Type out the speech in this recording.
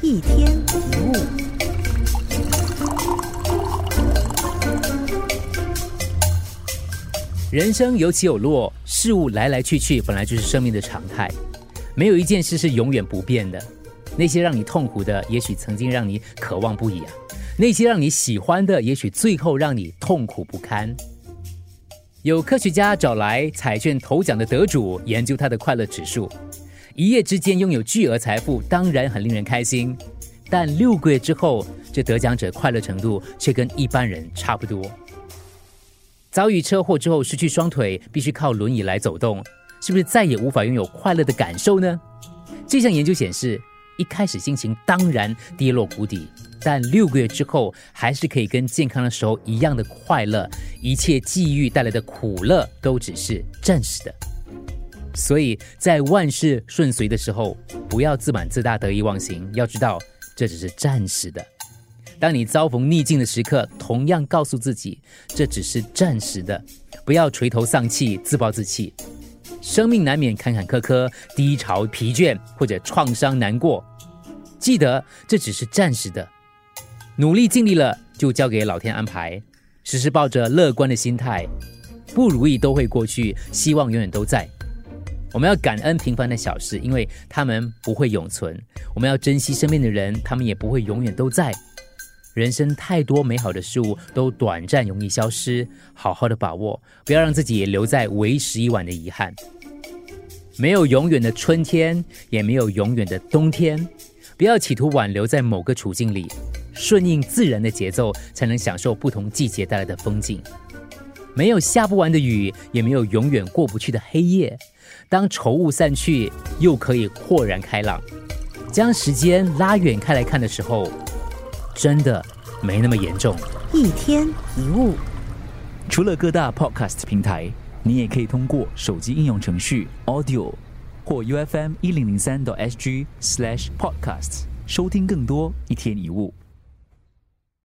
一天一物。人生有起有落，事物来来去去，本来就是生命的常态。没有一件事是永远不变的。那些让你痛苦的，也许曾经让你渴望不已啊；那些让你喜欢的，也许最后让你痛苦不堪。有科学家找来彩券头奖的得主，研究他的快乐指数。一夜之间拥有巨额财富，当然很令人开心。但六个月之后，这得奖者快乐程度却跟一般人差不多。遭遇车祸之后失去双腿，必须靠轮椅来走动，是不是再也无法拥有快乐的感受呢？这项研究显示，一开始心情当然跌落谷底，但六个月之后还是可以跟健康的时候一样的快乐。一切际遇带来的苦乐都只是暂时的，所以在万事顺遂的时候，不要自满自大、得意忘形，要知道这只是暂时的。当你遭逢逆境的时刻，同样告诉自己，这只是暂时的，不要垂头丧气、自暴自弃。生命难免坎坎坷坷、低潮、疲倦或者创伤、难过，记得这只是暂时的。努力尽力了，就交给老天安排。时时抱着乐观的心态，不如意都会过去，希望永远都在。我们要感恩平凡的小事，因为他们不会永存。我们要珍惜身边的人，他们也不会永远都在。人生太多美好的事物都短暂，容易消失，好好的把握，不要让自己留在为时已晚的遗憾。没有永远的春天，也没有永远的冬天，不要企图挽留在某个处境里，顺应自然的节奏，才能享受不同季节带来的风景。没有下不完的雨，也没有永远过不去的黑夜。当愁雾散去，又可以豁然开朗。将时间拉远开来看的时候。真的没那么严重。一天一物，除了各大 podcast 平台，你也可以通过手机应用程序 Audio 或 UFM 一零零三 SG slash podcasts 收听更多一天一物。